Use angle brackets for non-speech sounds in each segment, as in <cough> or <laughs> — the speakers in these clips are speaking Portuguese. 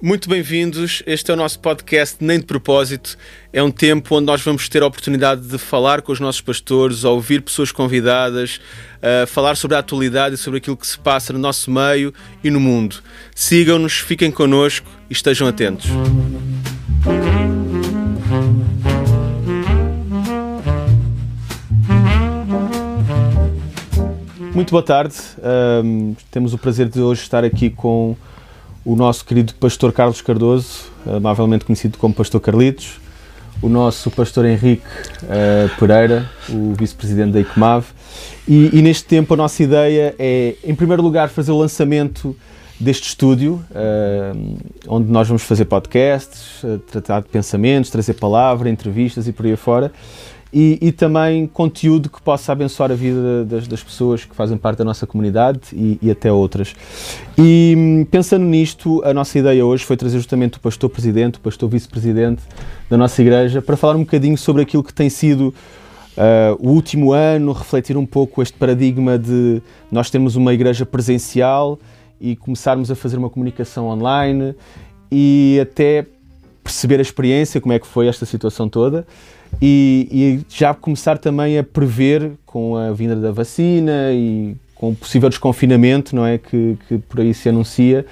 Muito bem-vindos. Este é o nosso podcast Nem de Propósito. É um tempo onde nós vamos ter a oportunidade de falar com os nossos pastores, ouvir pessoas convidadas, uh, falar sobre a atualidade e sobre aquilo que se passa no nosso meio e no mundo. Sigam-nos, fiquem connosco e estejam atentos. Muito boa tarde. Um, temos o prazer de hoje estar aqui com o nosso querido pastor Carlos Cardoso, amavelmente conhecido como Pastor Carlitos, o nosso pastor Henrique uh, Pereira, o vice-presidente da ICMAV. E, e, neste tempo a nossa ideia é, em primeiro lugar, fazer o lançamento deste estúdio, uh, onde nós vamos fazer podcasts, uh, tratar de pensamentos, trazer palavra, entrevistas e por aí fora e, e, também conteúdo que possa abençoar a vida das, das pessoas que fazem parte da nossa comunidade e, e, até outras. E hum, pensando nisto, a nossa ideia hoje foi trazer justamente o pastor presidente, o pastor vice-presidente da nossa igreja, para falar um bocadinho sobre aquilo que tem sido uh, o último ano, refletir um pouco este paradigma de nós termos uma igreja presencial e começarmos a fazer uma comunicação online e até perceber a experiência, como é que foi esta situação toda e, e, já começar também a prever com a vinda da vacina e com o possível desconfinamento não é que, que por aí se anuncia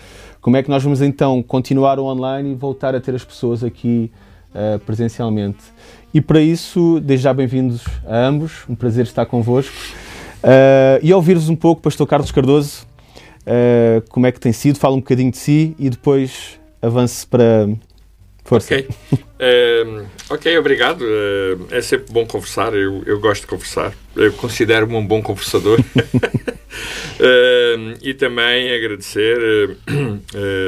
como é que nós vamos então continuar online e voltar a ter as pessoas aqui uh, presencialmente? E para isso desde já bem-vindos a ambos um prazer estar convosco. Uh, e ouvir-vos um pouco Pastor Carlos Cardoso uh, como é que tem sido fala um bocadinho de si e depois avance para Força. Ok, uh, ok, obrigado. Uh, é sempre bom conversar. Eu, eu gosto de conversar. Eu considero-me um bom conversador. uh, <laughs> e também agradecer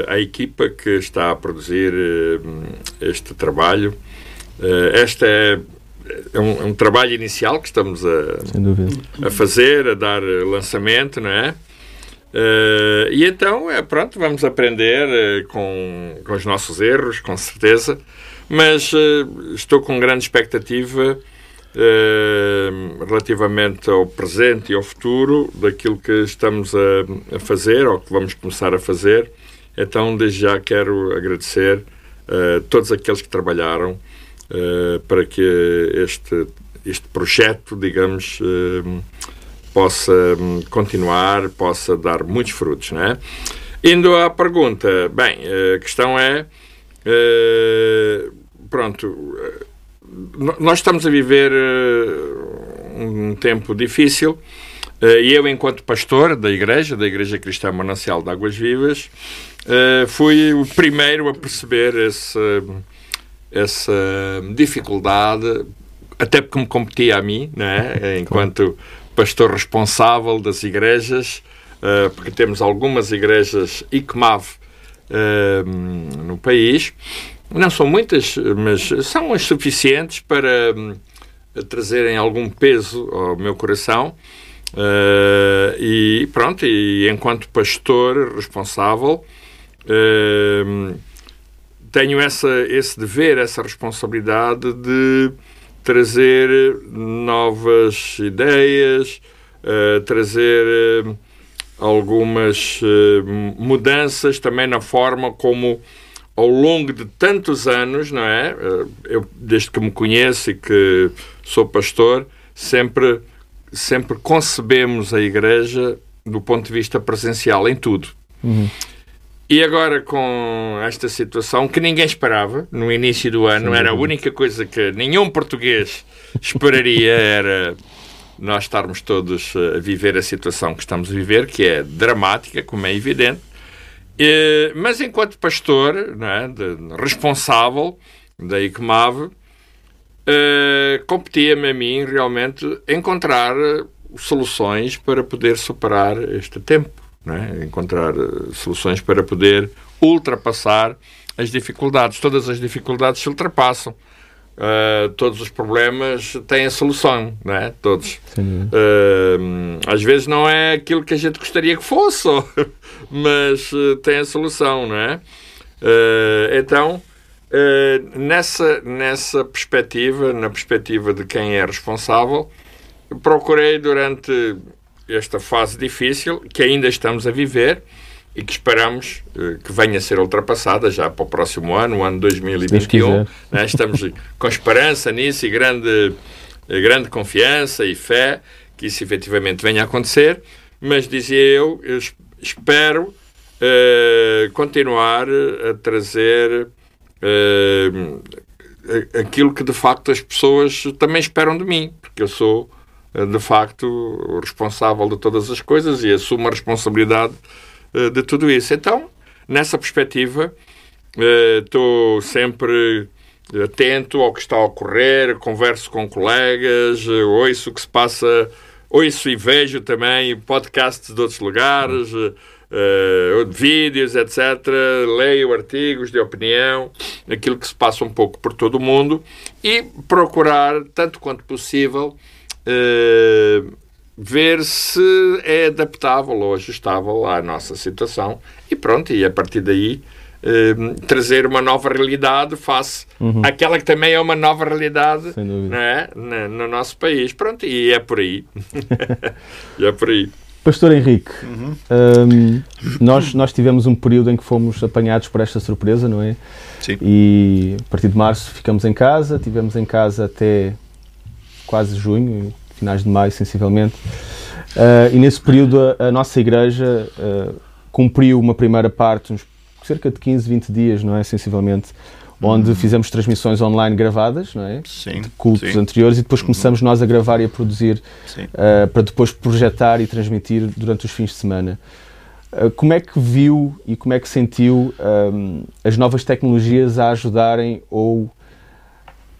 à equipa que está a produzir este trabalho. este é, é, um, é, um, trabalho inicial que estamos a, a fazer, a dar lançamento, não é? Uh, e então, é, pronto, vamos aprender uh, com, com os nossos erros, com certeza, mas uh, estou com grande expectativa relativamente ao presente e ao futuro daquilo que estamos a, a, fazer ou que vamos começar a fazer. Então, desde já quero agradecer a todos aqueles que trabalharam para que este, este projeto, digamos, possa hum, continuar, possa dar muitos frutos, não é? Indo à pergunta, bem, a questão é, uh, pronto, uh, nós estamos a viver um tempo difícil e eu, enquanto pastor da igreja, da Igreja Cristã Manancial de Águas Vivas, fui o primeiro a perceber esse, essa dificuldade, até porque me competia a mim, não é? <laughs> enquanto pastor responsável das igrejas, uh, porque temos algumas igrejas ICMAV uh, no país. Não são muitas, mas são as suficientes para uh, trazerem algum peso ao meu coração. e pronto, e enquanto pastor responsável, tenho essa, esse dever, essa responsabilidade de trazer novas ideias, uh, trazer uh, algumas mudanças também na forma como ao longo de tantos anos, não é? Eu, desde que me conheço e que sou pastor, sempre, sempre concebemos a igreja do ponto de vista presencial em tudo. Uhum. E agora com esta situação que ninguém esperava no início do ano, Sim. era a única coisa que nenhum português esperaria <laughs> era nós estarmos todos a viver a situação que estamos a viver, que é dramática, como é evidente. E, mas enquanto pastor, é, de, responsável da ICMAV, uh, competia-me a mim realmente encontrar soluções para poder superar este tempo é? encontrar eh, soluções para poder ultrapassar as dificuldades. Todas as dificuldades se ultrapassam. Uh, todos os problemas têm a solução, não é? Todos. Uh, às vezes não é aquilo que a gente gostaria que fosse, <laughs> mas uh, tem a solução, não é? então, nessa, nessa perspectiva, na perspectiva de quem é responsável, procurei durante esta fase difícil que ainda estamos a viver, e que esperamos uh, que venha a ser ultrapassada já para o próximo ano, o ano 2021. Né? Estamos <laughs> com esperança nisso e grande, grande confiança e fé que isso efetivamente venha a acontecer, mas dizia eu, eu espero uh, continuar a trazer aquilo que de facto as pessoas também esperam de mim, porque eu sou de facto o responsável de todas as coisas e assumo a responsabilidade de tudo isso. Então, nessa perspectiva, estou sempre atento ao que está a ocorrer, converso com colegas, ouço o que se passa ouço e vejo também podcasts de outros lugares, vídeos, etc. Leio artigos de opinião, aquilo que se passa um pouco por todo o mundo e procurar, tanto quanto possível, uh, ver se é adaptável ou ajustável à nossa situação e pronto, e a partir daí Uh, trazer uma nova realidade face uhum. àquela que também é uma nova realidade é? no, no nosso país. Pronto, e é por aí. <laughs> e é por aí. Pastor Henrique, uhum. um, nós, nós tivemos um período em que fomos apanhados por esta surpresa, não é? Sim. E a partir de março ficamos em casa, tivemos em casa até quase junho, finais de maio, sensivelmente. Uh, e nesse período a, a nossa igreja uh, cumpriu uma primeira parte, uns cerca de 15, 20 dias, não é? Sensivelmente, onde uhum. fizemos transmissões online gravadas, não é? Sim, de cultos sim. anteriores e depois uhum. começamos nós a gravar e a produzir uh, para depois projetar e transmitir durante os fins de semana. Uh, como é que viu e como é que sentiu um, as novas tecnologias a ajudarem ou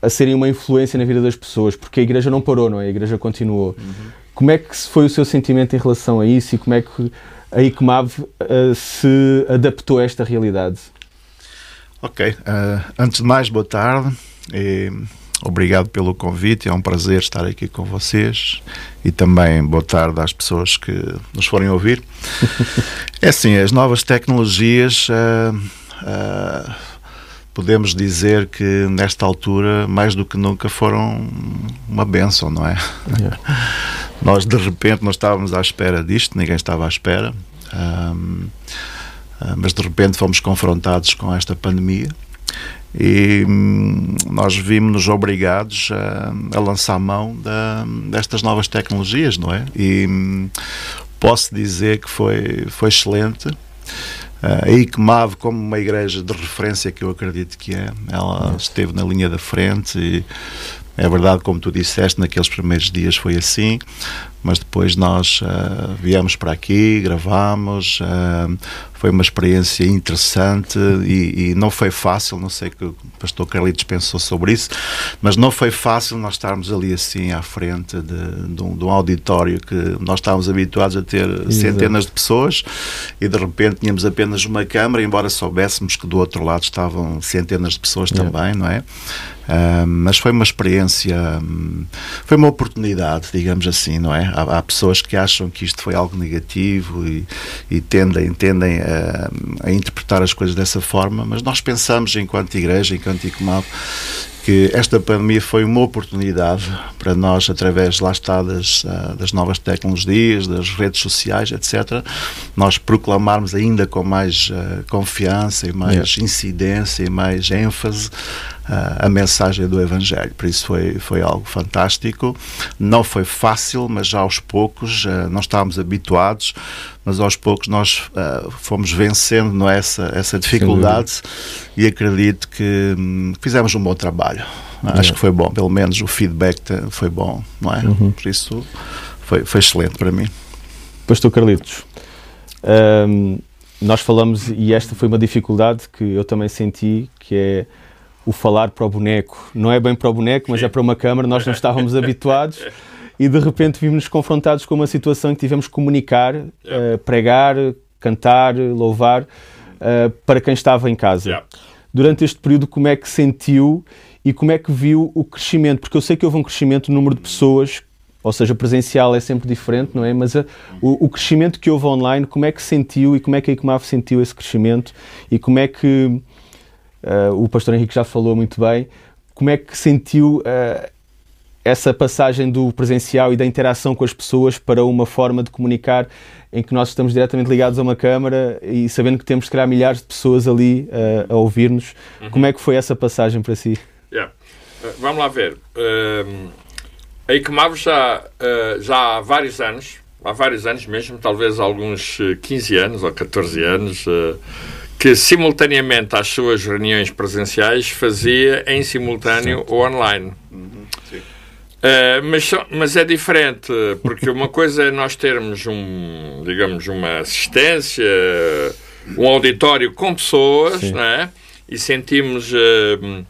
a serem uma influência na vida das pessoas? Porque a igreja não parou, não é? A igreja continuou. Uhum. Como é que foi o seu sentimento em relação a isso e como é que a ICMAV uh, se adaptou a esta realidade? Ok. Uh, antes de mais, boa tarde. E obrigado pelo convite. É um prazer estar aqui com vocês. E também boa tarde às pessoas que nos forem ouvir. <laughs> é assim, as novas tecnologias. Uh, podemos dizer que nesta altura, mais do que nunca, foram uma benção, não é? Yeah. <laughs> Nós, de repente, não estávamos à espera disto, ninguém estava à espera, um, ah, mas de repente fomos confrontados com esta pandemia e hum, nós vimos-nos obrigados a, a, lançar mão da, destas novas tecnologias, não é? E hum, posso dizer que foi, foi excelente. A ICMAV, como uma igreja de referência que eu acredito que é, ela esteve na linha da frente e é verdade, como tu disseste, naqueles primeiros dias foi assim, mas depois nós uh, viemos para aqui, gravámos, uh, foi uma experiência interessante e, e, não foi fácil, não sei que o pastor Carlitos pensou sobre isso, mas não foi fácil nós estarmos ali assim à frente de, de, um, de um, auditório que nós estávamos habituados a ter Exato. centenas de pessoas e de repente tínhamos apenas uma câmara, embora soubéssemos que do outro lado estavam centenas de pessoas yeah. também, não é? Uh, mas foi uma experiência, foi uma oportunidade, digamos assim, não é? Há, há, pessoas que acham que isto foi algo negativo e, e tendem, tendem a, a, interpretar as coisas dessa forma, mas nós pensamos, enquanto igreja, enquanto ICOMAB, que esta pandemia foi uma oportunidade para nós, através, lá está, das, ah, das novas tecnologias, das redes sociais, etc., nós proclamarmos ainda com mais uh, confiança e mais yeah. incidência e mais ênfase a mensagem do Evangelho. Por isso foi, foi algo fantástico. Não foi fácil, mas já aos poucos, uh, não estávamos habituados, mas aos poucos nós uh, fomos vencendo não é, essa, essa dificuldade e acredito que hum, fizemos um bom trabalho. É. Acho que foi bom, pelo menos o feedback foi bom, não é? Uhum. Por isso foi, foi excelente para mim. Pastor Carlitos, hum, nós falamos, e esta foi uma dificuldade que eu também senti, que é o falar para o boneco. Não é bem para o boneco, mas é para uma câmara, nós não estávamos habituados e de repente vimos-nos confrontados com uma situação em que tivemos que comunicar, uh, pregar, cantar, louvar uh, para quem estava em casa. Yeah. Durante este período, como é que sentiu e como é que viu o crescimento? Porque eu sei que houve um crescimento no número de pessoas, ou seja, presencial é sempre diferente, não é? Mas a, o, o, crescimento que houve online, como é que sentiu e como é que a ICMAV sentiu esse crescimento e como é que uh, o pastor Henrique já falou muito bem, como é que sentiu uh, essa passagem do presencial e da interação com as pessoas para uma forma de comunicar em que nós estamos diretamente ligados a uma câmara e sabendo que temos, se calhar, milhares de pessoas ali uh, a ouvir-nos. Uhum. Como é que foi essa passagem para si? Yeah. Vamos lá ver. A ICMAV já, uh, já há vários anos, há vários anos mesmo, talvez alguns 15 anos ou 14 anos, que simultaneamente às suas reuniões presenciais fazia em simultâneo o online. Uhum, uh, mas, mas é diferente, porque uma coisa é nós termos um, digamos, uma assistência, um auditório com pessoas, né? e sentimos uh,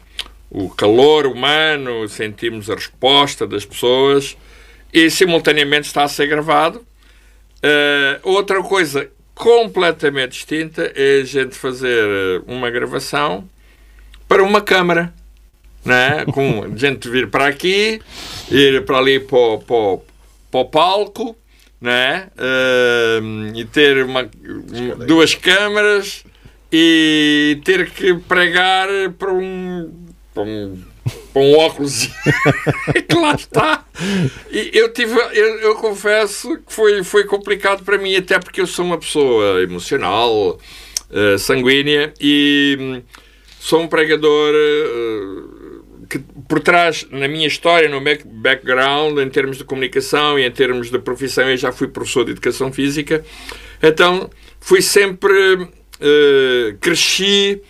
o calor humano, sentimos a resposta das pessoas, e simultaneamente está a ser gravado. Uh, outra coisa completamente distinta é a gente fazer eh, uma gravação para uma câmara. Né? <laughs> Com gente vir para aqui, ir para ali para o, para o, para o palco né? Uh, e ter uma, duas câmaras e ter que pregar para um, para um com um óculos que <laughs> lá está. E eu tive, eu, eu, confesso que foi, foi complicado para mim, até porque eu sou uma pessoa emocional, uh, sanguínea e um, sou um pregador uh, que por trás, na minha história, no meu background, em termos de comunicação e em termos de profissão, eu já fui professor de educação física, então fui sempre, uh, cresci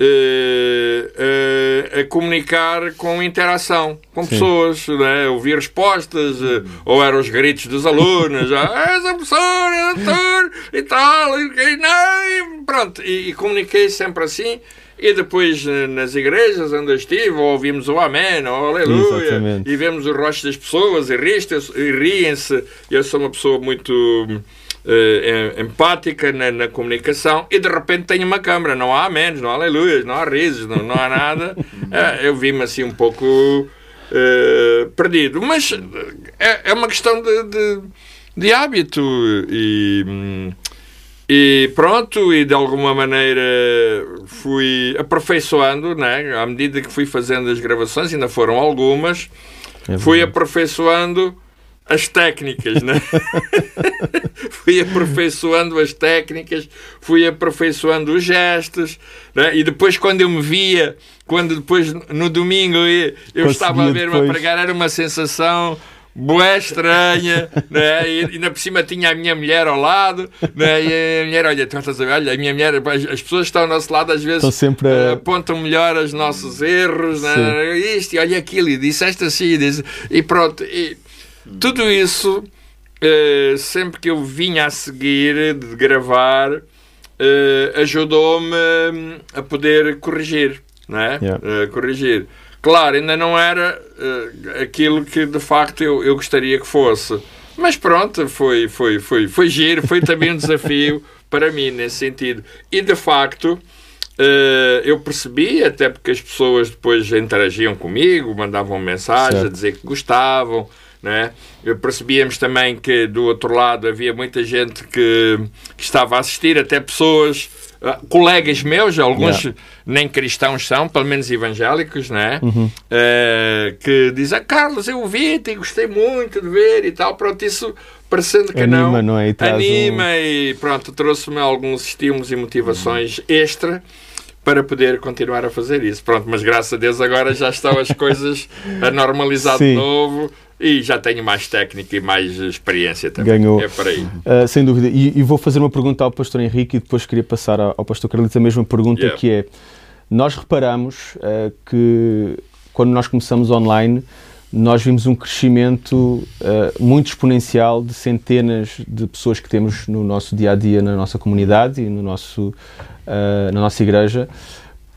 Uh, uh, a comunicar com interação com Sim. pessoas, né? ouvir respostas, uh, ou eram os gritos dos alunos, ah, essa professora, doutor, e tal, e, não, e pronto, e, e, comuniquei sempre assim. E depois nas igrejas onde eu estive, ouvimos o Amém, o Aleluia, Exatamente. e vemos o rosto das pessoas e riem-se. Eu sou uma pessoa muito uh, empática na, na, comunicação e de repente tenho uma câmara. Não há améns, não há aleluias, não há risos, não, não há nada. uh, <laughs> eu vi-me assim um pouco uh, perdido. Mas é, é uma questão de, de, de hábito e. E pronto, e de alguma maneira fui aperfeiçoando, né? à medida que fui fazendo as gravações, ainda foram algumas, é fui aperfeiçoando as técnicas, né? <laughs> fui aperfeiçoando as técnicas, fui aperfeiçoando os gestos, né? e depois quando eu me via, quando depois no domingo eu, eu estava a ver-me a pregar, era uma sensação boé estranha, né? e ainda por cima tinha a minha mulher ao lado, né? e a mulher, olha, tu estás a ver, olha, a minha mulher, as pessoas que estão ao nosso lado às vezes sempre a... apontam melhor os nossos erros, né? isto, e olha aquilo, e disseste assim, e, e pronto, e, tudo isso, uh, sempre que eu vinha a seguir de gravar, uh, ajudou-me a poder corrigir, não é? Yeah. Uh, corrigir. Claro, ainda não era aquilo que de facto eu, eu gostaria que fosse. Mas pronto, foi, foi, foi, foi giro, foi também um desafio <laughs> para mim nesse sentido. E de facto, Uh, eu percebi, até porque as pessoas depois interagiam comigo, mandavam mensagem certo. a dizer que gostavam, né? Percebíamos também que do outro lado havia muita gente que, que estava a assistir, até pessoas, uh, colegas meus, alguns yeah. nem cristãos são, pelo menos evangélicos, né? Uhum. Uh, que dizem, ah, Carlos, eu vi-te e gostei muito de ver e tal. Pronto, isso parecendo que anima, não, não é? e anima um... e pronto, trouxe-me alguns estímulos e motivações uhum. extra para poder continuar a fazer isso. Pronto, mas graças a Deus agora já estão as coisas a normalizar Sim. de novo e já tenho mais técnica e mais experiência também. Ganhou. É por aí. Uh, sem dúvida. E, e, vou fazer uma pergunta ao pastor Henrique e depois queria passar ao, ao pastor Carlitos a mesma pergunta yeah. que é, nós reparamos uh, que quando nós começamos online, nós vimos um crescimento uh, muito exponencial de centenas de pessoas que temos no nosso dia a dia, na nossa comunidade e no nosso, na nossa igreja,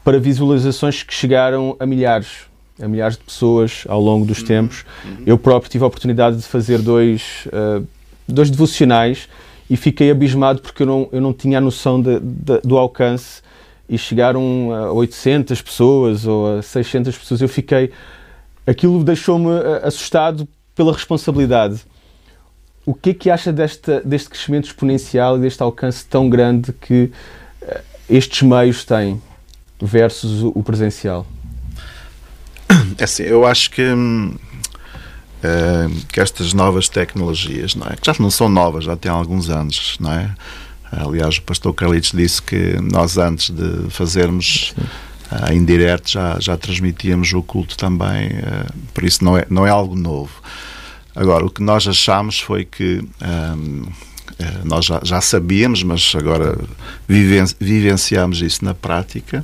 para visualizações que chegaram a milhares a milhares de pessoas ao longo dos uhum. tempos. Uhum. Eu próprio tive a oportunidade de fazer dois, uh, dois devocionais e fiquei abismado porque eu não, eu não tinha a noção de, de, do alcance e chegaram a 800 pessoas ou a 600 pessoas. Eu fiquei. Aquilo deixou-me eh, assustado pela responsabilidade. O que é que acha desta, deste crescimento exponencial e deste alcance tão grande que uh, estes meios têm versus o presencial? É assim, eu acho que hum, que estas novas tecnologias, não é? que já não são novas, já têm alguns anos, não é? Aliás, o pastor Carlitos disse que nós antes de fazermos uh, em direto já, já transmitíamos o culto também, uh, por isso não é, não é algo novo. Agora, o que nós achamos foi que um, nós já, já, sabíamos, mas agora viven vivenciamos isso na prática,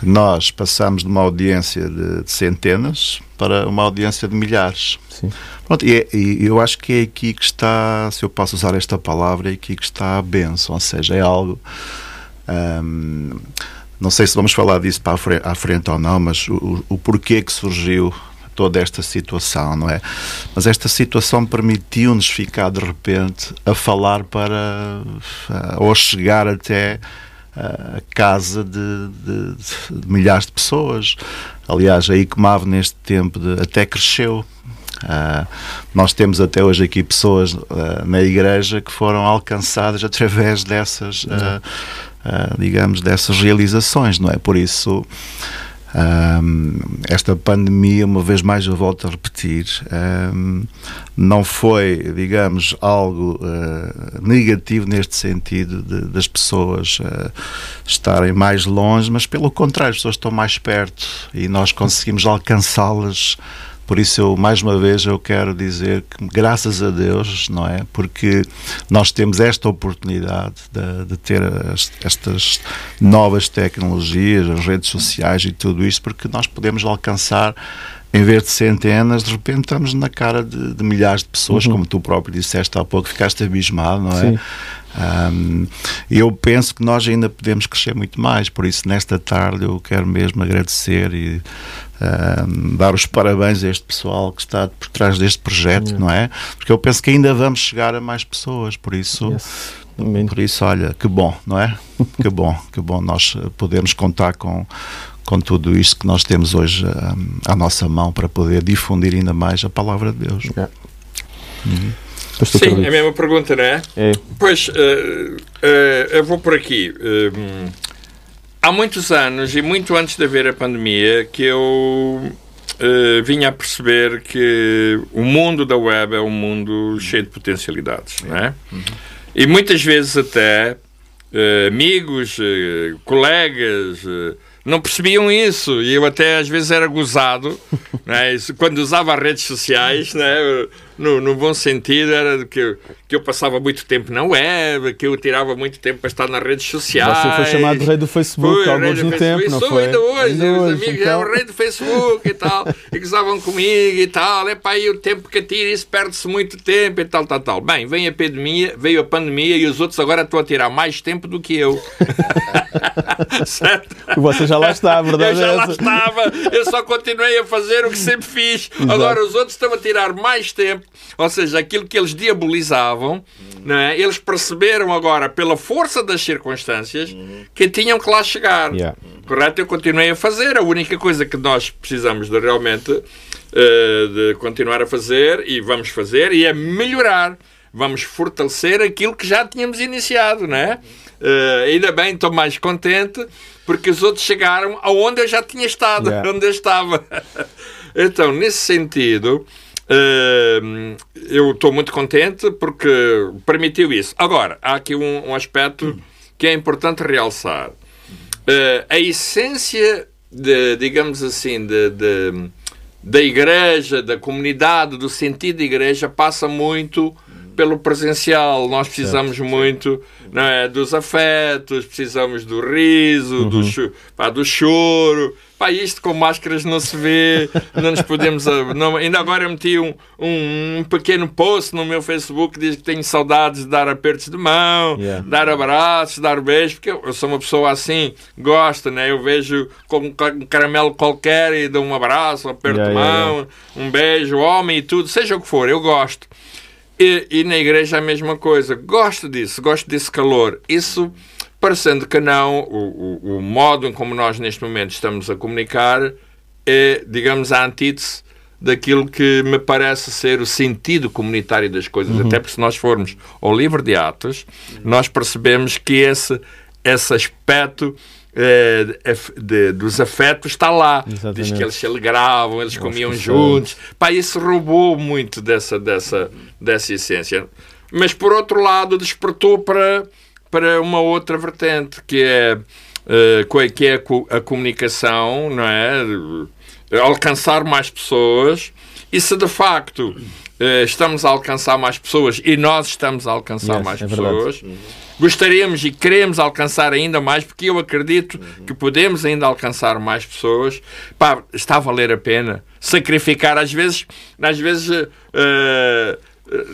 que nós passamos de uma audiência de, de centenas para uma audiência de milhares. Sim. Pronto, e, é, e, eu acho que é aqui que está, se eu posso usar esta palavra, é aqui que está a benção, ou seja, é algo. Hum, não sei se vamos falar disso para a frente, à frente ou não, mas o, o porquê que surgiu toda esta situação, não é? Mas esta situação permitiu-nos ficar de repente a falar para. ou chegar até a casa de, de, de, milhares de pessoas. Aliás, a ICMAV neste tempo de, até cresceu. Uh, nós temos até hoje aqui pessoas uh, na igreja que foram alcançadas através dessas, uh, digamos, dessas realizações, não é? Por isso um, esta pandemia, uma vez mais eu volto a repetir, um, não foi, digamos, algo uh, negativo neste sentido de, das pessoas uh, estarem mais longe, mas pelo contrário, as pessoas estão mais perto e nós conseguimos alcançá-las por isso, eu, mais uma vez, eu quero dizer que, graças a Deus, não é? Porque nós temos esta oportunidade de, de ter as, estas novas tecnologias, as redes sociais e tudo isso, porque nós podemos alcançar em vez de centenas, de repente estamos na cara de, de milhares de pessoas, uhum. como tu próprio disseste há pouco, ficaste abismado, não é? Sim. Um, eu penso que nós ainda podemos crescer muito mais, por isso nesta tarde eu quero mesmo agradecer e um, dar os parabéns a este pessoal que está por trás deste projeto, não é? Porque eu penso que ainda vamos chegar a mais pessoas, por isso, yes. por isso, olha, que bom, não é? <laughs> que bom, que bom nós podemos contar com com tudo isto que nós temos hoje um, à nossa mão para poder difundir ainda mais a palavra de Deus. Yeah. Uhum. Sim, é a mesma pergunta, não é? é. Pois, uh, uh, eu vou por aqui. Uh, há muitos anos, e muito antes de haver a pandemia, que eu vinha a perceber que o mundo da web é um mundo cheio de potencialidades, não é? Uhum. E muitas vezes até amigos, colegas não percebiam isso e eu até às vezes era gozado <laughs> né? quando usava as redes sociais né? No, no bom sentido era que eu, que eu passava muito tempo na web que eu tirava muito tempo para estar nas redes sociais você foi chamado de rei do Facebook há alguns no tempo não sou foi? ainda hoje ainda os hoje, amigos então... é o rei do Facebook e tal e gozavam comigo e tal é para aí o tempo que tira isso perde-se muito tempo e tal tal tal bem vem a pandemia veio a pandemia e os outros agora estão a tirar mais tempo do que eu <laughs> certo você já lá está, a verdade Eu já é lá estava, eu só continuei a fazer o que sempre fiz. Exato. Agora os outros estão a tirar mais tempo. Ou seja, aquilo que eles diabolizavam, não é? eles perceberam agora, pela força das circunstâncias, que tinham que lá chegar. Yeah. Correto? Eu continuei a fazer. A única coisa que nós precisamos de realmente uh, de continuar a fazer, e vamos fazer, e é melhorar. Vamos fortalecer aquilo que já tínhamos iniciado, não é? Uh, ainda bem, estou mais contente porque os outros chegaram aonde eu já tinha estado, yeah. <laughs> onde eu estava. então, nesse sentido, uh, eu estou muito contente porque permitiu isso. Agora, há aqui um, um aspecto que é importante realçar. Uh, a essência, de, digamos assim, de, de, da igreja, da comunidade, do sentido da igreja, passa muito pelo presencial. Nós precisamos certo, muito não é, dos afetos, precisamos do riso, uhum. do, pá, do choro. Pá, isto com máscaras não se vê, não nos podemos. Não, ainda agora eu meti um, um, um, pequeno post no meu Facebook que diz que tenho saudades de dar apertos de mão, yeah. dar abraços, dar beijos, porque eu, eu, sou uma pessoa assim, gosto, né? Eu vejo com um caramelo qualquer e dou um abraço, um aperto yeah, de mão, yeah, um beijo, homem e tudo, seja o que for, eu gosto. E, e, na igreja a mesma coisa. Gosto disso, gosto desse calor. Isso, parecendo que não, o, o, o modo em como nós neste momento estamos a comunicar é, digamos, a antítese daquilo que me parece ser o sentido comunitário das coisas. Uhum. Até porque se nós formos ao livro de Atos, nós percebemos que esse, esse aspecto eh, de, dos afetos está lá. Exatamente. Diz que eles se alegravam, eles comiam juntos. Pá, isso roubou muito dessa, dessa, dessa essência. Mas, por outro lado, despertou para, para uma outra vertente, que é, uh, que é a, a comunicação, não é? Alcançar mais pessoas. E se de facto uh, estamos a alcançar mais pessoas e nós estamos a alcançar Yes, mais é pessoas, gostaríamos e queremos alcançar ainda mais, porque eu acredito que podemos ainda alcançar mais pessoas. Pá, está a valer a pena sacrificar. Às vezes, às vezes uh,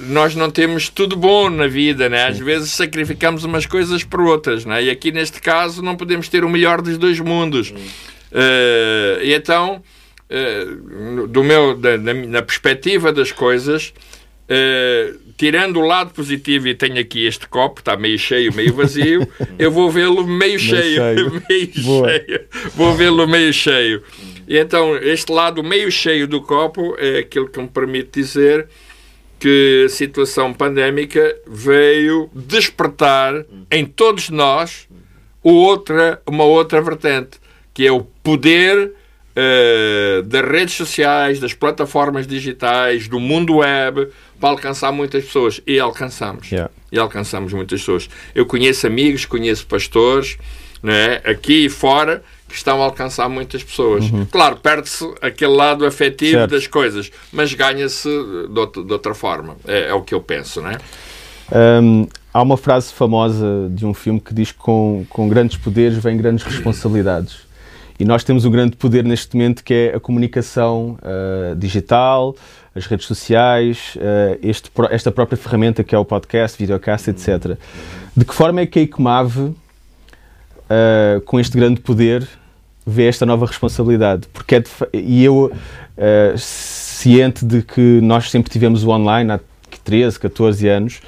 nós não temos tudo bom na vida, né? Às vezes sacrificamos umas coisas por outras, né? E aqui neste caso não podemos ter o melhor dos dois mundos. Uh, e então, do meu, da, na, perspectiva das coisas, Uh, tirando o lado positivo e tenho aqui este copo, está meio cheio, meio vazio, <laughs> eu vou vê-lo meio, cheio, <laughs> cheio. meio cheio, vou vê-lo meio cheio. E então, este lado meio cheio do copo é aquilo que me permite dizer que a situação pandémica veio despertar em todos nós outra, uma outra vertente, que é o poder uh, das redes sociais, das plataformas digitais, do mundo web, para alcançar muitas pessoas. E alcançamos. Yeah. E alcançamos muitas pessoas. Eu conheço amigos, conheço pastores, né, aqui e fora, que estão a alcançar muitas pessoas. Claro, perde-se aquele lado afetivo Certo. das coisas, mas ganha-se de, outra- de outra forma. É, é o que eu penso, né? Hum, há uma frase famosa de um filme que diz que com, com grandes poderes vêm grandes responsabilidades. E nós temos um grande poder neste momento que é a comunicação ah, digital, as redes sociais, ah, este esta própria ferramenta que é o podcast, videocast, etc. De que forma é que a ICMAV, ah, com este grande poder, vê esta nova responsabilidade? Porque é de e eu, ciente de que nós sempre tivemos o online há 13, 14 anos,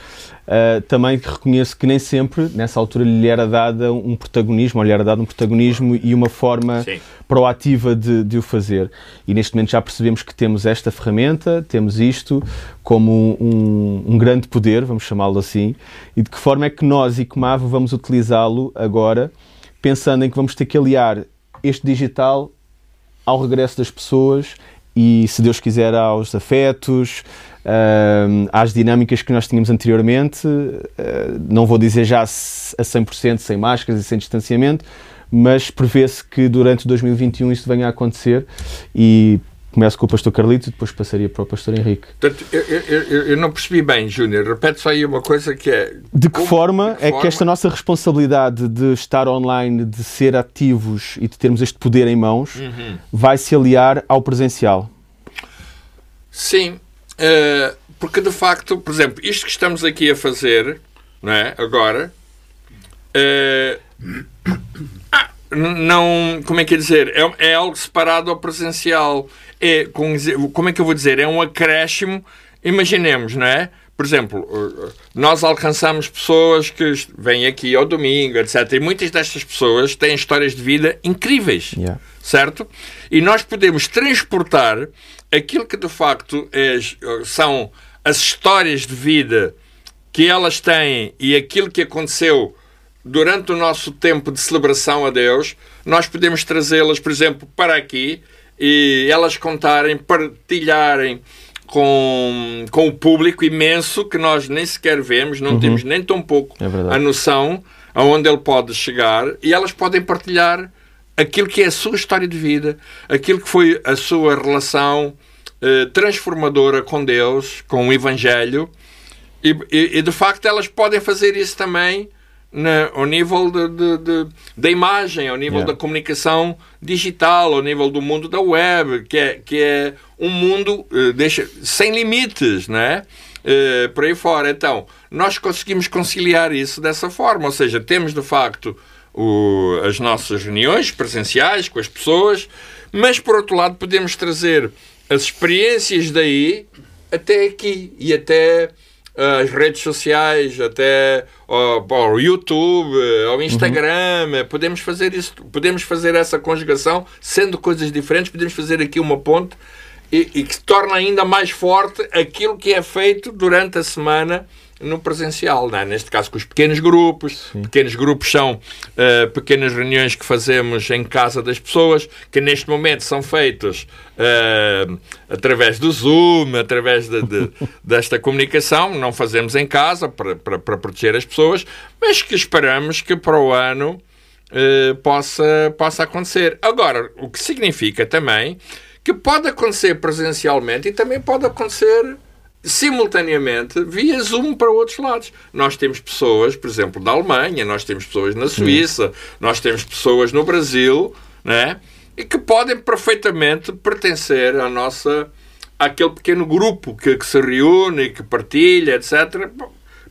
Uh, também reconheço que nem sempre, nessa altura, lhe era dada um protagonismo, ou lhe era dado um protagonismo e uma forma Sim. proativa de, de o fazer. E neste momento já percebemos que temos esta ferramenta, temos isto como um, um grande poder, vamos chamá-lo assim, e de que forma é que nós, ICMAV, vamos utilizá-lo agora, pensando em que vamos ter que aliar este digital ao regresso das pessoas e, se Deus quiser, aos afetos, ahm, às dinâmicas que nós tínhamos anteriormente. Ah, não vou dizer já a 100% sem máscaras e sem distanciamento, mas prevê-se que durante 2021 isso venha a acontecer e começo com o pastor Carlitos e depois passaria para o pastor Henrique. Portanto, eu, eu- eu- não percebi bem, Júnior. Repete só aí uma coisa que é. De que Como- forma de que é que forma? esta nossa responsabilidade de estar online, de ser ativos e de termos este poder em mãos, Uhum. vai se aliar ao presencial? Sim, eh, porque de facto, por exemplo, isto que estamos aqui a fazer, não é? Agora, eh, ah, não, como é que é dizer? É, é algo separado ao presencial. É, com como é que eu vou dizer? É um acréscimo. Imaginemos, não é? Por exemplo, nós alcançamos pessoas que vêm aqui ao domingo, etc. E muitas destas pessoas têm histórias de vida incríveis Yeah. certo? E nós podemos transportar aquilo que de facto é- são as histórias de vida que elas têm e aquilo que aconteceu durante o nosso tempo de celebração a Deus, nós podemos trazê-las, por exemplo, para aqui e elas contarem, partilharem com, com o público imenso que nós nem sequer vemos, não temos nem tão pouco É a noção aonde ele pode chegar e elas podem partilhar aquilo que é a sua história de vida, aquilo que foi a sua relação eh, transformadora com Deus, com o Evangelho, e, e- e, de facto elas podem fazer isso também na- ao nível de, de- de- da imagem, ao nível Yeah. da comunicação digital, ao nível do mundo da web, que é, que é um mundo eh, deixa, sem limites, não é? Eh, por aí fora. Então, nós conseguimos conciliar isso dessa forma, ou seja, temos de facto o- as nossas reuniões presenciais com as pessoas, mas por outro lado podemos trazer as experiências daí até aqui e até ah, as redes sociais, até ao, ao YouTube, ao Instagram, podemos fazer isso, podemos fazer essa conjugação, sendo coisas diferentes, podemos fazer aqui uma ponte e, e que torna ainda mais forte aquilo que é feito durante a semana no presencial, é? neste caso com os pequenos grupos. Sim. Pequenos grupos são uh, pequenas reuniões que fazemos em casa das pessoas, que neste momento são feitos uh, através do Zoom, através de, de, <laughs> desta comunicação. Não fazemos em casa para, para, para, proteger as pessoas, mas que esperamos que para o ano uh, possa, possa acontecer. Agora, o que significa também que pode acontecer presencialmente e também pode acontecer simultaneamente via Zoom para outros lados. Nós temos pessoas, por exemplo, da Alemanha, nós temos pessoas na Suíça, nós temos pessoas no Brasil, né? E que podem perfeitamente pertencer à nossa àquele pequeno grupo que, que se reúne, que partilha, etc.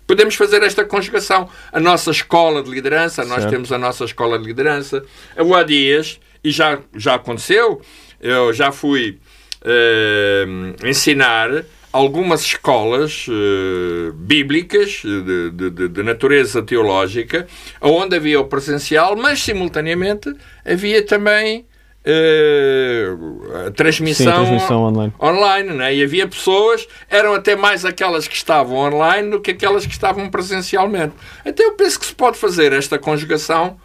Podemos fazer esta conjugação. A nossa escola de liderança, nós certo. temos a nossa escola de liderança. Há dias, e já, já aconteceu, eu já fui uh, ensinar algumas escolas uh, bíblicas de, de, de, natureza teológica, onde havia o presencial, mas simultaneamente havia também uh, a transmissão, Sim, transmissão online. online né? E havia pessoas, eram até mais aquelas que estavam online do que aquelas que estavam presencialmente. Então eu penso que se pode fazer esta conjugação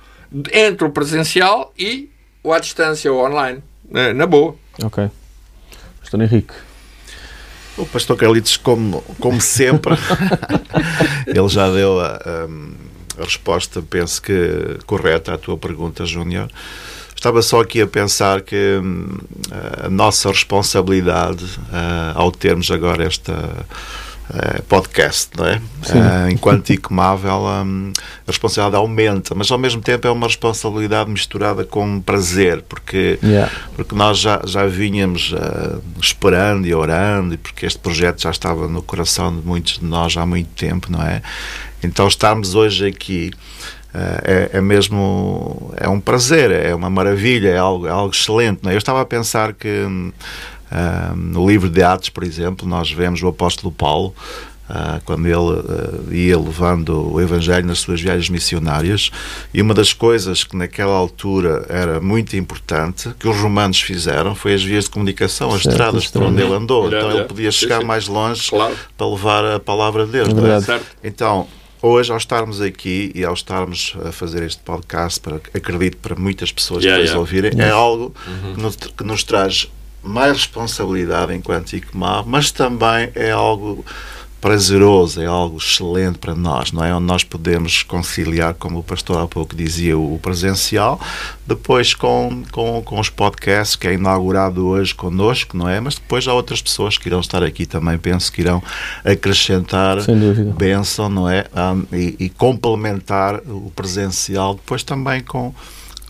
entre o presencial e o à distância, ou online. Na, na boa. Ok. Pastor Henrique. O pastor Carlitos, como, como sempre, <laughs> ele já deu a, a, a, resposta, penso que correta à tua pergunta, Júnior. Estava só aqui a pensar que hum, a nossa responsabilidade, uh, ao termos agora esta uh, podcast, não é? Uh, enquanto ICMAV, um, a responsabilidade aumenta, mas ao mesmo tempo é uma responsabilidade misturada com prazer, porque, yeah. porque nós já, já vínhamos uh, esperando e orando, e porque este projeto já estava no coração de muitos de nós há muito tempo, não é? Então estarmos hoje aqui é, é, mesmo é um prazer, é uma maravilha, é algo, é algo excelente. Não é? Eu estava a pensar que Uh, no livro de Atos, por exemplo, nós vemos o apóstolo Paulo, uh, quando ele uh, ia levando o Evangelho nas suas viagens missionárias, e uma das coisas que naquela altura era muito importante, que os romanos fizeram, foi as vias de comunicação, as certo, estradas por onde ele andou. Então ele podia chegar mais longe claro. para levar a palavra de Deus. É? Então, hoje, ao estarmos aqui e ao estarmos a fazer este podcast, para, acredito para muitas pessoas yeah, que yeah. ouvirem, yeah. é algo uhum. que, nos, que nos traz mais responsabilidade enquanto ICMA, mas também é algo prazeroso, é algo excelente para nós, não é? Onde nós podemos conciliar, como o pastor há pouco dizia, o presencial, depois com, com, com os podcasts, que é inaugurado hoje connosco, não é? Mas depois há outras pessoas que irão estar aqui também, penso que irão acrescentar bênção, não é? Um, e, e complementar o presencial, depois também com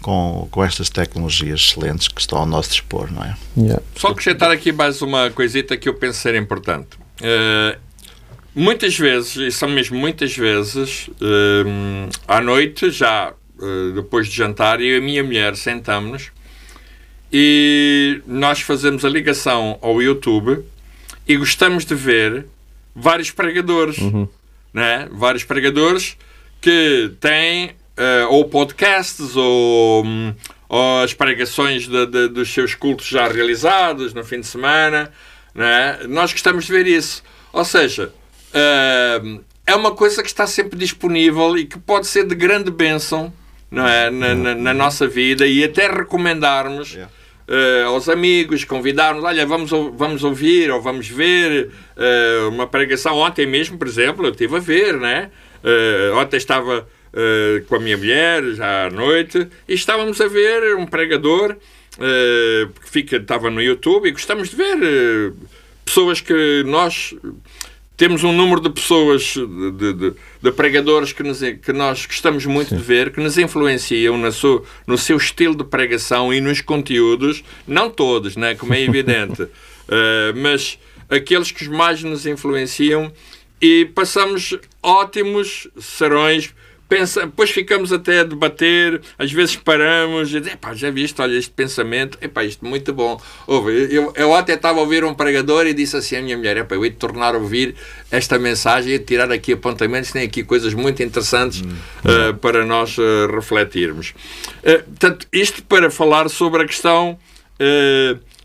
com, com estas tecnologias excelentes que estão ao nosso dispor, não é? Yeah. Só acrescentar aqui mais uma coisita que eu penso ser importante. Uh, muitas vezes, e são mesmo muitas vezes, uh, à noite, já uh, depois de jantar, eu e a minha mulher sentamos e nós fazemos a ligação ao YouTube e gostamos de ver vários pregadores, uhum. né? vários pregadores que têm uh, ou podcasts ou, um, ou as pregações de, de, dos seus cultos já realizados no fim de semana. Né? Nós gostamos de ver isso. Ou seja, uh, é uma coisa que está sempre disponível e que pode ser de grande bênção não é? na, na, na nossa vida e até recomendarmos. Yeah. Uh, aos amigos, convidarmos, olha, vamos, vamos ouvir ou vamos ver uh, uma pregação. Ontem mesmo, por exemplo, eu estive a ver, né? Uh, ontem estava uh, com a minha mulher, já à noite, e estávamos a ver um pregador uh, que fica, estava no YouTube e gostamos de ver uh, pessoas que nós temos um número de pessoas, de, de, de pregadores que, nos, que nós gostamos muito Sim. de ver, que nos influenciam no seu, no seu estilo de pregação e nos conteúdos, não todos, né, como é <laughs> evidente, uh, mas aqueles que mais nos influenciam e passamos ótimos serões pensa, depois ficamos até a debater, às vezes paramos e dizemos, já viste, olha, este pensamento, epá, isto é muito bom. Ouve, eu, eu até estava a ouvir um pregador e disse assim à minha mulher, epá, eu ia tornar a ouvir esta mensagem e tirar aqui apontamentos, tem aqui coisas muito interessantes hum. uh, para nós uh, refletirmos. Uh, portanto, isto para falar sobre a questão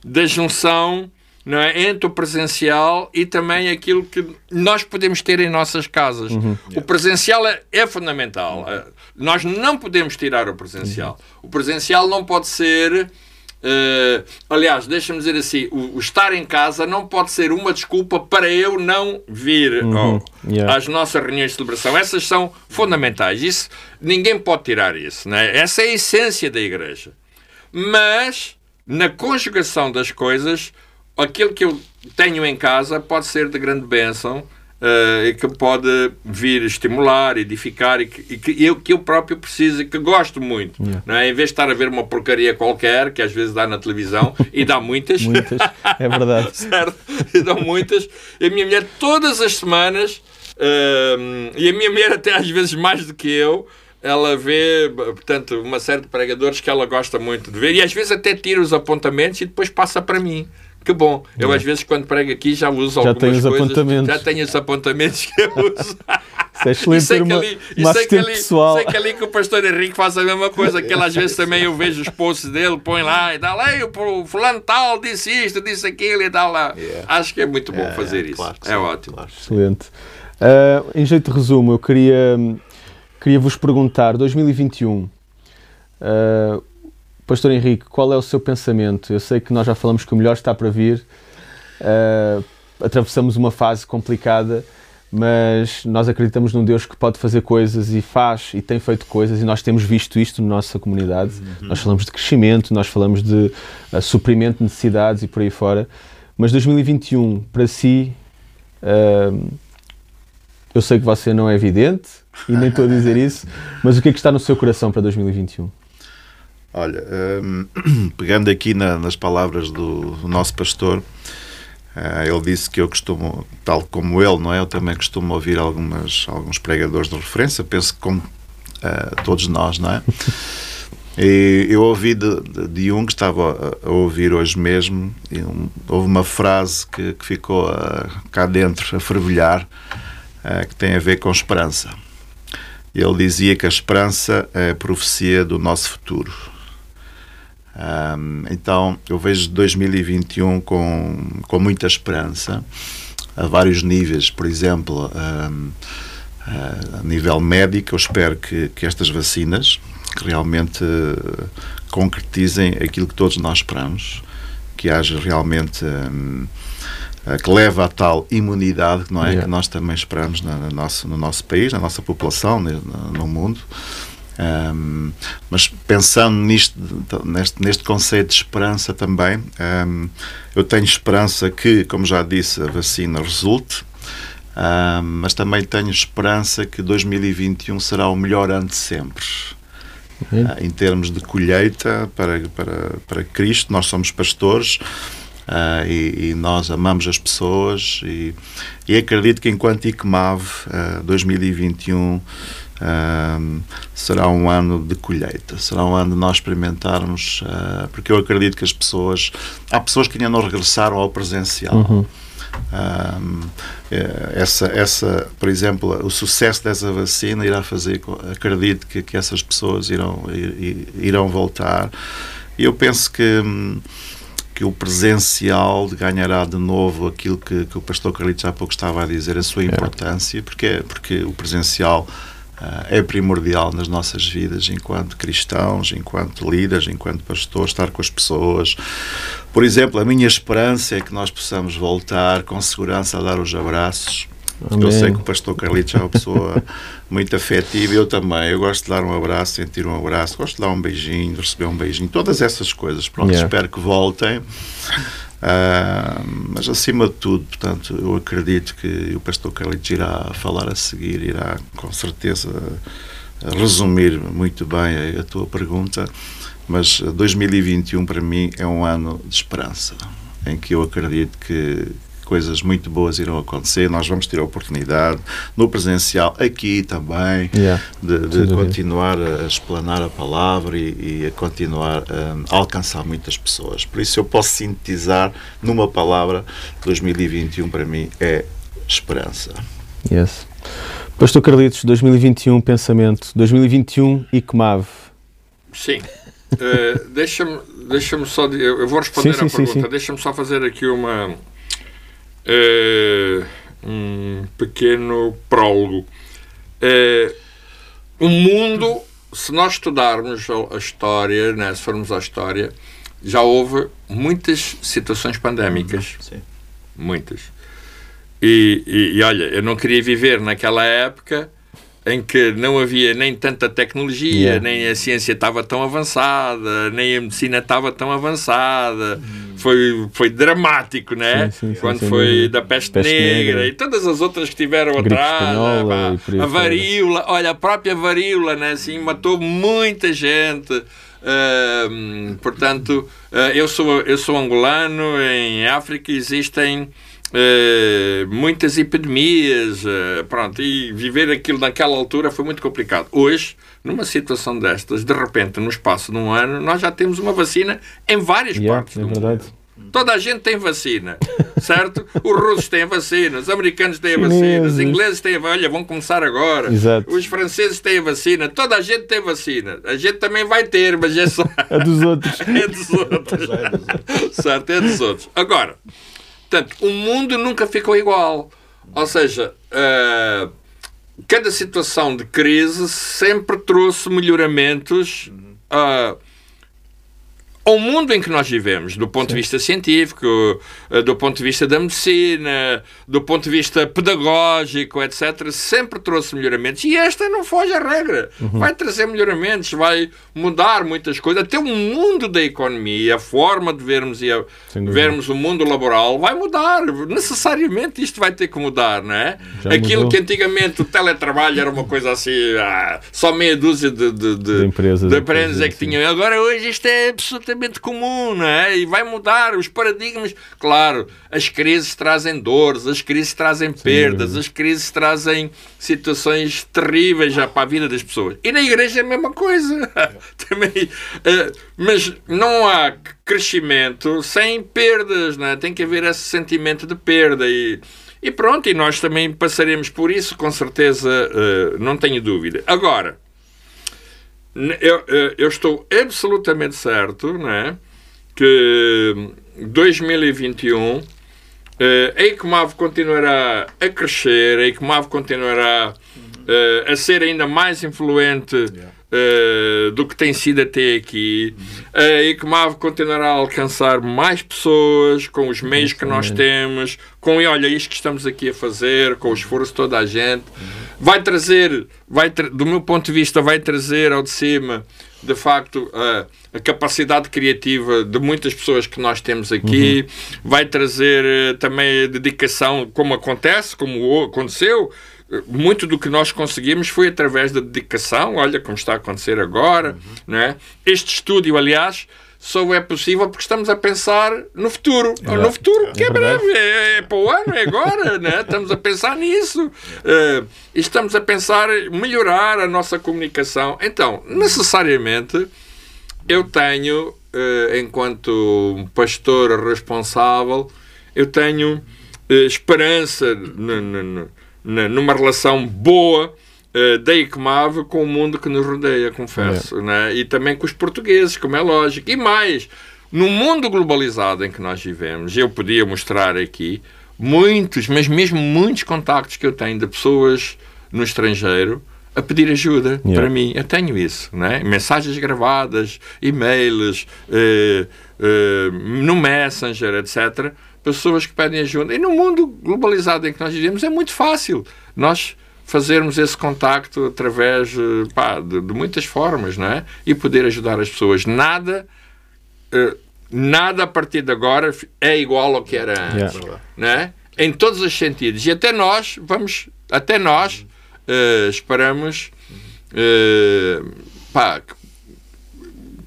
da junção não é? entre o presencial e também aquilo que nós podemos ter em nossas casas. Uhum. O presencial é, é fundamental. Uhum. Nós não podemos tirar o presencial. Uhum. O presencial não pode ser Uh, aliás, deixa-me dizer assim: o, o, estar em casa não pode ser uma desculpa para eu não vir uhum. yeah. às nossas reuniões de celebração. Essas são fundamentais. Isso, ninguém pode tirar isso. Né? Essa é a essência da igreja. Mas, na conjugação das coisas, aquilo que eu tenho em casa pode ser de grande bênção uh, e que pode vir estimular, edificar e que, e que, eu, que eu próprio preciso e que gosto muito. Yeah. Não é? Em vez de estar a ver uma porcaria qualquer, que às vezes dá na televisão, <laughs> e dá muitas. muitas, é verdade. <laughs> certo? E dão muitas. E a minha mulher, todas as semanas, uh, e a minha mulher até às vezes mais do que eu, ela vê, portanto, uma série de pregadores que ela gosta muito de ver e às vezes até tira os apontamentos e depois passa para mim. Que bom. Eu, às vezes, quando prego aqui, já uso já algumas coisas. Apontamentos. Já tenho os apontamentos que eu uso. Isso é <laughs> excelente ter uma, ali, uma sei que ali, pessoal. Sei que ali que o pastor Henrique faz a mesma coisa, que ele às vezes também eu vejo os posts dele, põe lá e dá lá, o fulano tal disse isto, disse aquilo e tal lá. Yeah. Acho que é muito bom yeah, fazer yeah, isso. Claro é sim, ótimo. Claro. Excelente. Uh, em jeito de resumo, eu queria, queria vos perguntar, 2021, uh, Pastor Henrique, qual é o seu pensamento? Eu sei que nós já falamos que o melhor está para vir, uh, atravessamos uma fase complicada, mas nós acreditamos num Deus que pode fazer coisas e faz e tem feito coisas, e nós temos visto isto na nossa comunidade. Uhum. Nós falamos de crescimento, nós falamos de uh, suprimento de necessidades e por aí fora. Mas 2021, para si, uh, eu sei que você não é evidente e nem estou a dizer isso, mas o que é que está no seu coração para 2021? Olha, um, <clears throat> pegando aqui na, nas palavras do, do nosso pastor, uh, ele disse que eu costumo, tal como ele, não é? Eu também costumo ouvir algumas, alguns pregadores de referência, penso que como uh, todos nós, não é? <laughs> E eu ouvi de, de, de um que estava a, a ouvir hoje mesmo, um, houve uma frase que, que ficou uh, cá dentro a fervilhar, que tem a ver com esperança. Ele dizia que a esperança é a profecia do nosso futuro. Um, então, eu vejo 2021 com, com muita esperança, a vários níveis. Por exemplo, um, a nível médico, eu espero que, que estas vacinas que realmente uh, concretizem aquilo que todos nós esperamos, que haja realmente. Um, que leva a tal imunidade não é yeah. que nós também esperamos na, na nosso, no nosso país, na nossa população, no, no mundo. Um, mas pensando nisto, neste, neste conceito de esperança também, um, eu tenho esperança que, como já disse, a vacina resulte, um, mas também tenho esperança que 2021 será o melhor ano de sempre. Uh, em termos de colheita para, para, para Cristo, nós somos pastores. Uh, e, e, nós amamos as pessoas e, e acredito que enquanto ICMAV uh, 2021 Uh, será um ano de colheita, será um ano de nós experimentarmos, uh, porque eu acredito que as pessoas, há pessoas que ainda não regressaram ao presencial. Uhum. Uh, essa, essa, por exemplo, o sucesso dessa vacina irá fazer, acredito que, que essas pessoas irão, irão voltar. Eu penso que, que o presencial ganhará de novo aquilo que, que o pastor Carlitos há pouco estava a dizer, a sua importância, porque, porque o presencial é primordial nas nossas vidas enquanto cristãos, enquanto líderes, enquanto pastores, estar com as pessoas. Por exemplo, a minha esperança é que nós possamos voltar com segurança a dar os abraços. Amém. Eu sei que o pastor Carlitos é uma pessoa <laughs> muito afetiva, eu também. Eu gosto de dar um abraço, sentir um abraço, gosto de dar um beijinho, receber um beijinho, todas essas coisas. Pronto, yeah. espero que voltem. Uh, mas acima de tudo, portanto, eu acredito que o pastor Carlitos irá falar a seguir, irá com certeza resumir muito bem a, a tua pergunta, mas 2021 para mim é um ano de esperança, em que eu acredito que, coisas muito boas irão acontecer. Nós vamos ter a oportunidade, no presencial, aqui também, yeah, de, de continuar a explanar a palavra e, e a continuar a, a alcançar muitas pessoas. Por isso, eu posso sintetizar numa palavra: 2021 para mim é esperança. Yes. Pastor Carlitos, 2021, pensamento. 2021 e Comave. Sim. Uh, <laughs> Deixa-me deixa-me só. Eu vou responder Sim, à sim, sim, pergunta. Deixa-me só fazer aqui uma. Eh, um pequeno prólogo. Eh, o mundo, se nós estudarmos a, história, né, se formos à história, já houve muitas situações pandémicas. Sim. Muitas. E, e- e olha, eu não queria viver naquela época em que não havia nem tanta tecnologia, Yeah. nem a ciência estava tão avançada, nem a medicina estava tão avançada. Foi, foi dramático, né? Sim, sim, sim, Quando sem foi da peste, Peste negra, negra. e todas as outras que tiveram atrás, aí a fora. varíola, olha, a própria varíola, né? Assim, matou muita gente. Ahm, portanto, ah, eu, sou, eu sou angolano, em África existem eh, muitas epidemias, eh, pronto, e viver aquilo naquela altura foi muito complicado. Hoje, numa situação destas, de repente, no espaço de um ano, nós já temos uma vacina em várias Yeah, partes é do mundo. verdade. Toda a gente tem vacina, <laughs> certo? Os russos têm a vacina, os americanos têm a vacina, os ingleses têm a vacina. Olha, vão começar agora. Exato. Os franceses têm a vacina, toda a gente tem vacina. A gente também vai ter, mas é só. A <laughs> dos outros. <laughs> é dos outros. certo, é dos outros. Agora, portanto, o mundo nunca ficou igual. Ou seja, eh, cada situação de crise sempre trouxe melhoramentos ah, ao mundo em que nós vivemos, do ponto de vista científico, eh, do ponto de vista da medicina, do ponto de vista pedagógico, etc., sempre trouxe melhoramentos. E esta não foge à regra. Vai trazer melhoramentos, vai mudar muitas coisas. Até o mundo da economia, a forma de vermos, e a- vermos o mundo laboral vai mudar. Necessariamente isto vai ter que mudar, não é? Já Aquilo mudou. que antigamente o teletrabalho era uma coisa assim, ah, só meia dúzia de, de, de, De empresas, de empresas é que sim. tinham. Agora, hoje, isto é absolutamente comum, não é? E vai mudar os paradigmas. Claro, as crises trazem dores, as crises trazem perdas, dúvida. as crises trazem situações terríveis já para a vida das pessoas. E na igreja é a mesma coisa. <laughs> Também, eh, mas não há crescimento sem perdas, não é? Tem que haver esse sentimento de perda e. E pronto, e nós também passaremos por isso, com certeza, eh, não tenho dúvida. Agora, eu, eu- estou absolutamente certo né, que 2021 eh, a ICMAV continuará a crescer, a ICMAV continuará eh, a ser ainda mais influente eh, do que tem sido até aqui. A ICMAV continuará a alcançar mais pessoas com os meios que nós temos, com olha isto que estamos aqui a fazer, com o esforço de toda a gente. Vai trazer, vai tra- do meu ponto de vista, vai trazer ao de cima, de facto, a, a capacidade criativa de muitas pessoas que nós temos aqui, vai trazer eh, também a dedicação, como acontece, como aconteceu. eh, Muito do que nós conseguimos foi através da dedicação, olha como está a acontecer agora. Não é? Este estúdio, aliás, só é possível porque estamos a pensar no futuro. No futuro, que é, breve, é, é para o ano, é agora. <laughs> Né? Estamos a pensar nisso. Eh, e estamos a pensar em melhorar a nossa comunicação. Então, necessariamente, eu tenho, eh, enquanto pastor responsável, eu tenho eh, esperança numa relação boa eh, da ICMAV com o mundo que nos rodeia, confesso. Né? E também com os portugueses, como é lógico. E mais, no mundo globalizado em que nós vivemos, eu podia mostrar aqui muitos, mas mesmo muitos contactos que eu tenho de pessoas no estrangeiro a pedir ajuda Yeah. para mim. Eu tenho isso, né? mensagens gravadas, e-mails, eh, eh, no Messenger, etc. Pessoas que pedem ajuda. E no mundo globalizado em que nós vivemos é muito fácil nós fazermos esse contacto através eh, pá, de, de muitas formas não é? e poder ajudar as pessoas. Nada, eh, nada a partir de agora é igual ao que era antes Yeah. né? em todos os sentidos. E até nós, vamos, até nós eh, esperamos eh, pá,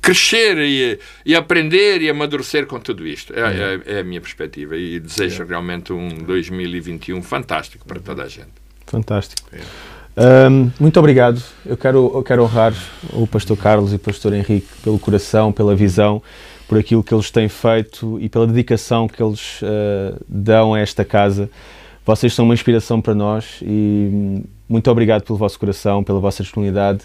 crescer e, e aprender e amadurecer com tudo isto. É, é- é a minha perspectiva e desejo realmente um 2021 fantástico para toda a gente. Fantástico. Ahm, muito obrigado. Eu quero, eu quero honrar o pastor Carlos e o pastor Henrique pelo coração, pela visão, por aquilo que eles têm feito e pela dedicação que eles ah, dão a esta casa. Vocês são uma inspiração para nós e hum, muito obrigado pelo vosso coração, pela vossa disponibilidade.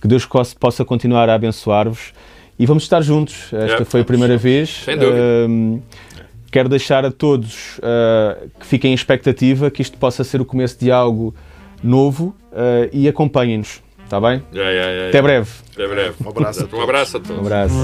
Que Deus possa continuar a abençoar-vos e vamos estar juntos. Esta Yeah, foi a primeira vez. Sem dúvida. Quero deixar a todos ah, que fiquem em expectativa que isto possa ser o começo de algo novo ah, e acompanhem-nos. Está bem? Yeah, yeah, yeah, Até yeah. breve. Até breve. Um abraço a Um abraço a todos. Um abraço.